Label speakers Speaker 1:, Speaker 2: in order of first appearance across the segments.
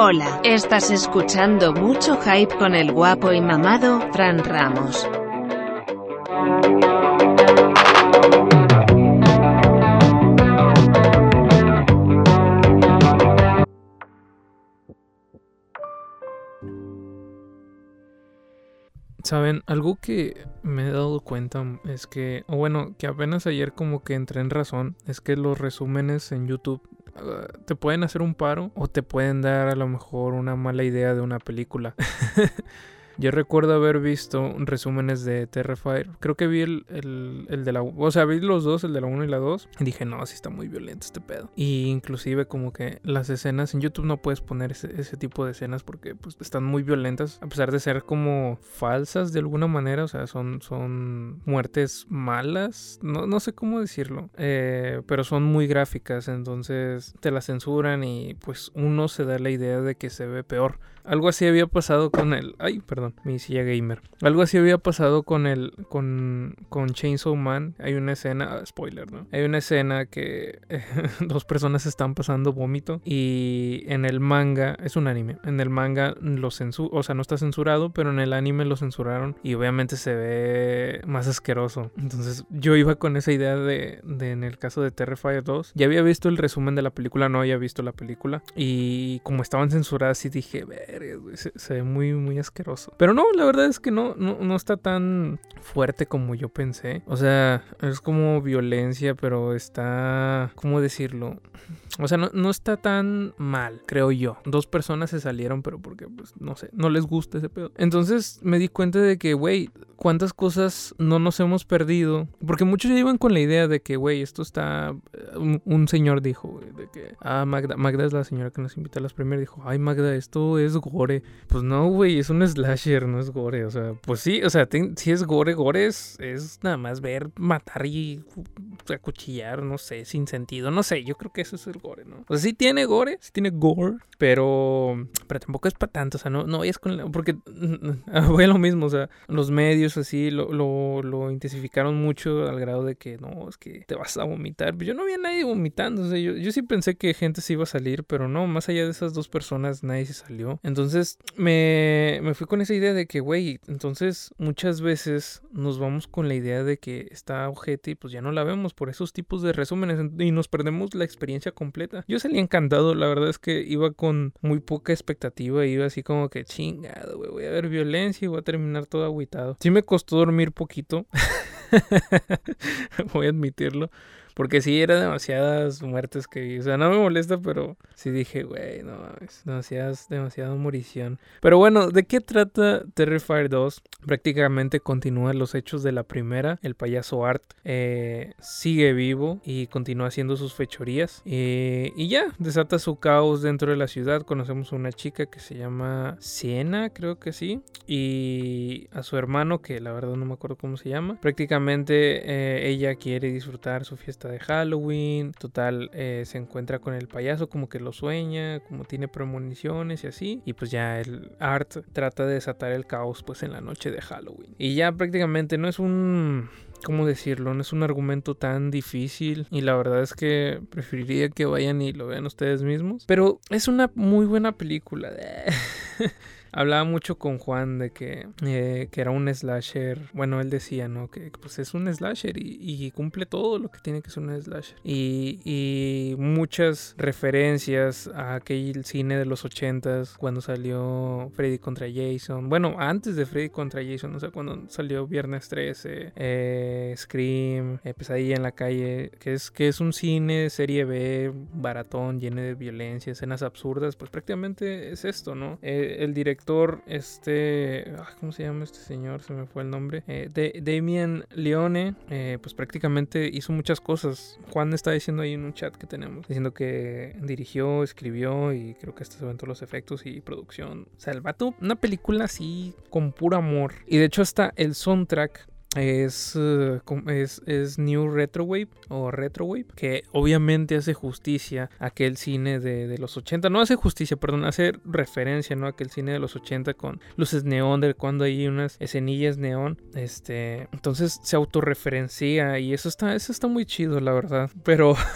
Speaker 1: Hola, estás escuchando mucho hype con el guapo y mamado, Fran Ramos.
Speaker 2: Saben, algo que me he dado cuenta es que, o bueno, que apenas ayer como que entré en razón, es que los resúmenes en YouTube te pueden hacer un paro o te pueden dar a lo mejor una mala idea de una película. Yo recuerdo haber visto resúmenes de Terrifier. Creo que vi el, el, de la... O sea, vi los dos, el de la 1 y la 2. Y dije, no, sí está muy violento este pedo. Y inclusive como que las escenas... En YouTube no puedes poner ese, tipo de escenas porque pues, están muy violentas. A pesar de ser como falsas de alguna manera. O sea, son, son muertes malas. No, no sé cómo decirlo. Eh, pero son muy gráficas. Entonces te las censuran y pues uno se da la idea de que se ve peor. Algo así había pasado con el... Ay, perdón, mi silla gamer. Algo así había pasado con el... Con, con Chainsaw Man. Hay una escena... Ah, spoiler, ¿no? Hay una escena que dos personas están pasando vómito. Y en el manga... Es un anime. En el manga lo censuran... O sea, no está censurado, pero en el anime lo censuraron. Y obviamente se ve más asqueroso. Entonces yo iba con esa idea de... de en el caso de Terrifier 2. Ya había visto el resumen de la película. No había visto la película. Y como estaban censuradas, dije... Se, ve muy, muy asqueroso. Pero no, la verdad es que no, no, está tan fuerte como yo pensé. O sea, es como violencia, pero está. ¿Cómo decirlo? O sea, no, no, está tan mal, creo yo. Dos personas se salieron, pero porque, pues, no sé, no les gusta ese pedo. Entonces me di cuenta de que, güey, cuántas cosas no nos hemos perdido. Porque muchos ya iban con la idea de que, güey, esto está. Eh, un, señor dijo, güey, de que. Ah, Magda, Magda es la señora que nos invita a las primeras. Dijo, ay, Magda, esto es gore. Pues no, güey, es un no es gore. O sea, pues sí, o sea, si es gore, gore es, nada más ver, matar y acuchillar, no sé, sin sentido. No sé, yo creo que eso es el gore, ¿no? O sea, sí tiene gore, sí tiene gore, pero, pero tampoco es para tanto. O sea, no, no vayas con. Porque voy a lo mismo, o sea, los medios así lo, lo, lo intensificaron mucho al grado de que no, es que te vas a vomitar. Yo no vi a nadie vomitando, o sea, yo, yo sí pensé que gente se iba a salir, pero no, más allá de esas dos personas, nadie se salió. Entonces me, me fui con esa idea de que, güey, entonces muchas veces nos vamos con la idea de que está ojete y pues ya no la vemos por esos tipos de resúmenes y nos perdemos la experiencia completa. Yo salí encantado, la verdad es que iba con muy poca expectativa, iba así como que chingado, güey, voy a ver violencia y voy a terminar todo agüitado. Sí me costó dormir poquito, voy a admitirlo. Porque sí, era demasiadas muertes que vi. O sea, no me molesta, pero sí dije, güey, no mames. Demasiadas, demasiada morición. Pero bueno, ¿de qué trata Terrifier 2? Prácticamente continúa los hechos de la primera. El payaso Art eh, sigue vivo y continúa haciendo sus fechorías. Eh, y ya, desata su caos dentro de la ciudad. Conocemos a una chica que se llama Siena, creo que sí. Y a su hermano, que la verdad no me acuerdo cómo se llama. Prácticamente eh, ella quiere disfrutar su fiesta de Halloween. Total, eh, se encuentra con el payaso como que lo sueña, como tiene premoniciones y así. Y pues ya el Art trata de desatar el caos pues en la noche de Halloween. Y ya prácticamente no es un... ¿Cómo decirlo? No es un argumento tan difícil y la verdad es que preferiría que vayan y lo vean ustedes mismos. Pero es una muy buena película. hablaba mucho con Juan de que, eh, que era un slasher. Bueno, él decía, ¿no? Que pues es un slasher y, cumple todo lo que tiene que ser un slasher. Y, y muchas referencias a aquel cine de los ochentas cuando salió Freddy contra Jason. Bueno, antes de Freddy contra Jason, o sea, cuando salió Viernes 13, eh, Scream, eh, Pesadilla en la calle, que es, que es un cine serie B, baratón, lleno de violencia, escenas absurdas, pues prácticamente es esto, ¿no? el director este, ¿cómo se llama este señor? Se me fue el nombre. Eh, de, Damien Leone, eh, pues prácticamente hizo muchas cosas. Juan está diciendo ahí en un chat que tenemos, diciendo que dirigió, escribió y creo que hasta se todos los efectos y producción. O una película así con puro amor. Y de hecho hasta el soundtrack es, eh, es, es, New Retrowave o Retrowave, que obviamente hace justicia a aquel cine de, los 80, no hace justicia, perdón, hace referencia ¿no? a aquel cine de los 80 con luces neón, de cuando hay unas escenillas neón, este, entonces se autorreferencia y eso está, eso está muy chido, la verdad, pero...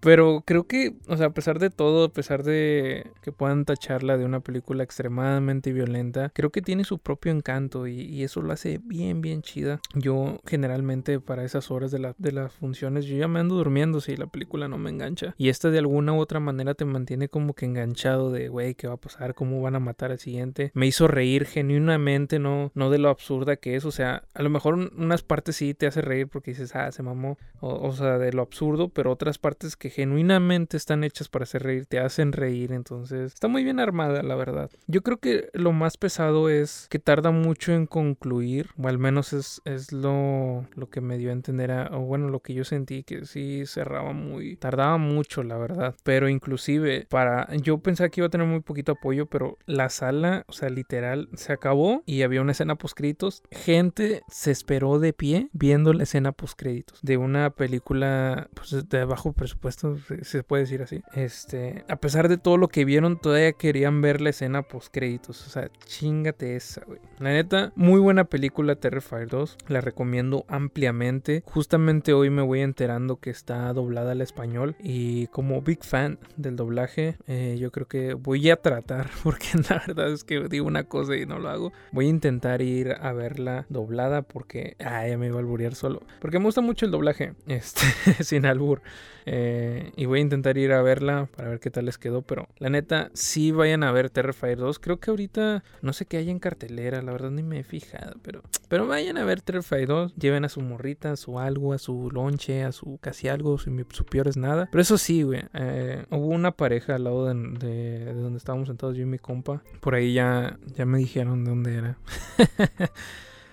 Speaker 2: Pero creo que, o sea, a pesar de todo, a pesar de que puedan tacharla de una película extremadamente violenta, creo que tiene su propio encanto y, eso lo hace bien, bien chida. Yo generalmente para esas horas de, de las funciones, yo ya me ando durmiendo si la película no me engancha. Y esta de alguna u otra manera te mantiene como que enganchado de, güey, ¿qué va a pasar? ¿Cómo van a matar al siguiente? Me hizo reír genuinamente, no, no de lo absurda que es. O sea, a lo mejor unas partes sí te hace reír porque dices, ah, se mamó. O sea, de lo absurdo, pero otras partes que genuinamente están hechas para hacer reír, te hacen reír. Entonces, está muy bien armada, la verdad. Yo creo que lo más pesado es que tarda mucho en concluir, o al menos es, es lo, lo que me dio a entender, o bueno, lo que yo sentí que sí cerraba muy, tardaba mucho, la verdad. Pero inclusive, para, yo pensaba que iba a tener muy poquito apoyo, pero la sala, o sea, literal, se acabó y había una escena post créditos. Gente se esperó de pie viendo la escena post créditos de una película pues, de bajo presupuesto, se puede decir así. Este, a pesar de todo lo que vieron, todavía querían ver la escena post créditos. O sea, chingate esa, güey. La neta, muy buena película Terrifier 2. La recomiendo ampliamente. Justamente hoy me voy enterando que está doblada al español. Y como big fan del doblaje, eh, yo creo que voy a tratar, porque la verdad es que digo una cosa y no lo hago. Voy a intentar ir a verla doblada porque, ah, ya me iba a alburear solo. Porque me gusta mucho el doblaje, este, sin albur. Eh, y voy a intentar ir a verla para ver qué tal les quedó. Pero la neta, sí vayan a ver Terrifier 2. Creo que ahorita no sé qué hay en cartelera, la verdad ni me he fijado. Pero, pero vayan a ver Terrifier 2. Lleven a su morrita, a su algo, a su lonche, a su casi algo, su, su peor es nada. Pero eso sí, güey. Eh, hubo una pareja al lado de, de, donde estábamos sentados yo y mi compa. Por ahí ya, ya me dijeron de dónde era.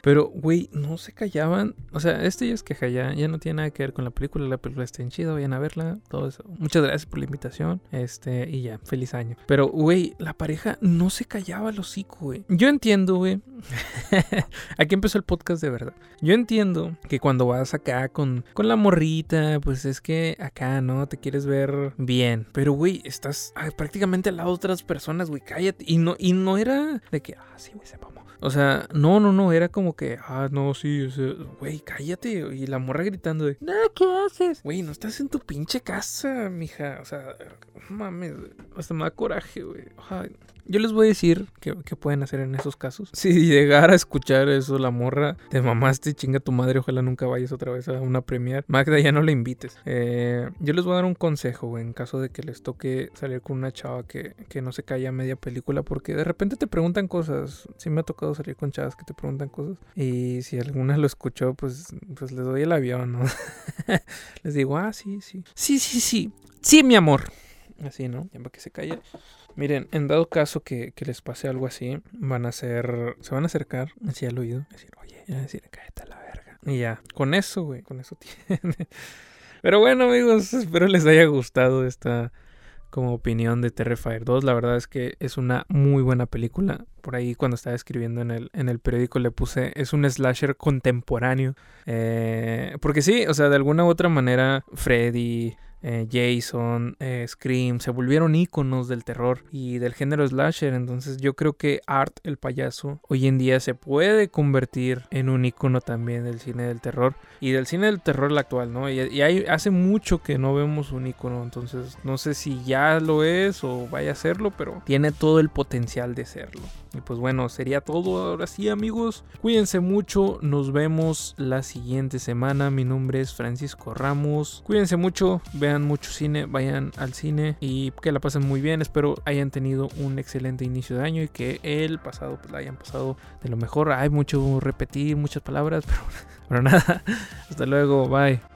Speaker 2: Pero, güey, no se callaban. O sea, este ya es queja, ya, ya no tiene nada que ver con la película. La película está en chido, vayan a verla. Todo eso. Muchas gracias por la invitación. Este, y ya, feliz año. Pero, güey, la pareja no se callaba el hocico, güey. Yo entiendo, güey. Aquí empezó el podcast de verdad. Yo entiendo que cuando vas acá con, con la morrita, pues es que acá, ¿no? Te quieres ver bien. Pero, güey, estás ah, prácticamente al lado de otras personas, güey. Cállate. Y no, y no era de que, ah, güey, sepa o sea, no, no, no, era como que, ah, no, sí, güey, cállate. Y la morra gritando de, no, ¿qué haces? Güey, no estás en tu pinche casa, mija. O sea, mames, hasta me da coraje, güey. Ay, yo les voy a decir qué, pueden hacer en esos casos. Si llegara a escuchar eso, la morra, te mamaste, chinga tu madre, ojalá nunca vayas otra vez a una premier. Magda, ya no la invites. Eh, yo les voy a dar un consejo, güey, en caso de que les toque salir con una chava que, que no se calla media película, porque de repente te preguntan cosas. Sí me ha tocado salir con chavas que te preguntan cosas. Y si alguna lo escuchó, pues, pues les doy el avión, ¿no? les digo, ah, sí, sí. Sí, sí, sí. Sí, mi amor. Así, ¿no? Ya para que se calle. Miren, en dado caso que, les pase algo así, van a hacer, se van a acercar hacia el oído, decir, oye, y decir, cállate a la verga. Y ya, con eso, güey, con eso tiene. Pero bueno, amigos, espero les haya gustado esta como opinión de Terrifier 2. La verdad es que es una muy buena película. Por ahí cuando estaba escribiendo en el, en el periódico le puse, es un slasher contemporáneo. Eh, porque sí, o sea, de alguna u otra manera, Freddy, eh, Jason, eh, Scream, se volvieron iconos del terror y del género slasher. Entonces yo creo que Art, el payaso, hoy en día se puede convertir en un icono también del cine del terror y del cine del terror actual, ¿no? Y, hay, hace mucho que no vemos un icono, entonces no sé si ya lo es o vaya a serlo, pero tiene todo el potencial de serlo. Y pues bueno, sería todo ahora sí amigos. Cuídense mucho, nos vemos la siguiente semana. Mi nombre es Francisco Ramos. Cuídense mucho, vean mucho cine, vayan al cine y que la pasen muy bien. Espero hayan tenido un excelente inicio de año y que el pasado pues la hayan pasado de lo mejor. Hay mucho repetir, muchas palabras, pero, pero nada. Hasta luego, bye.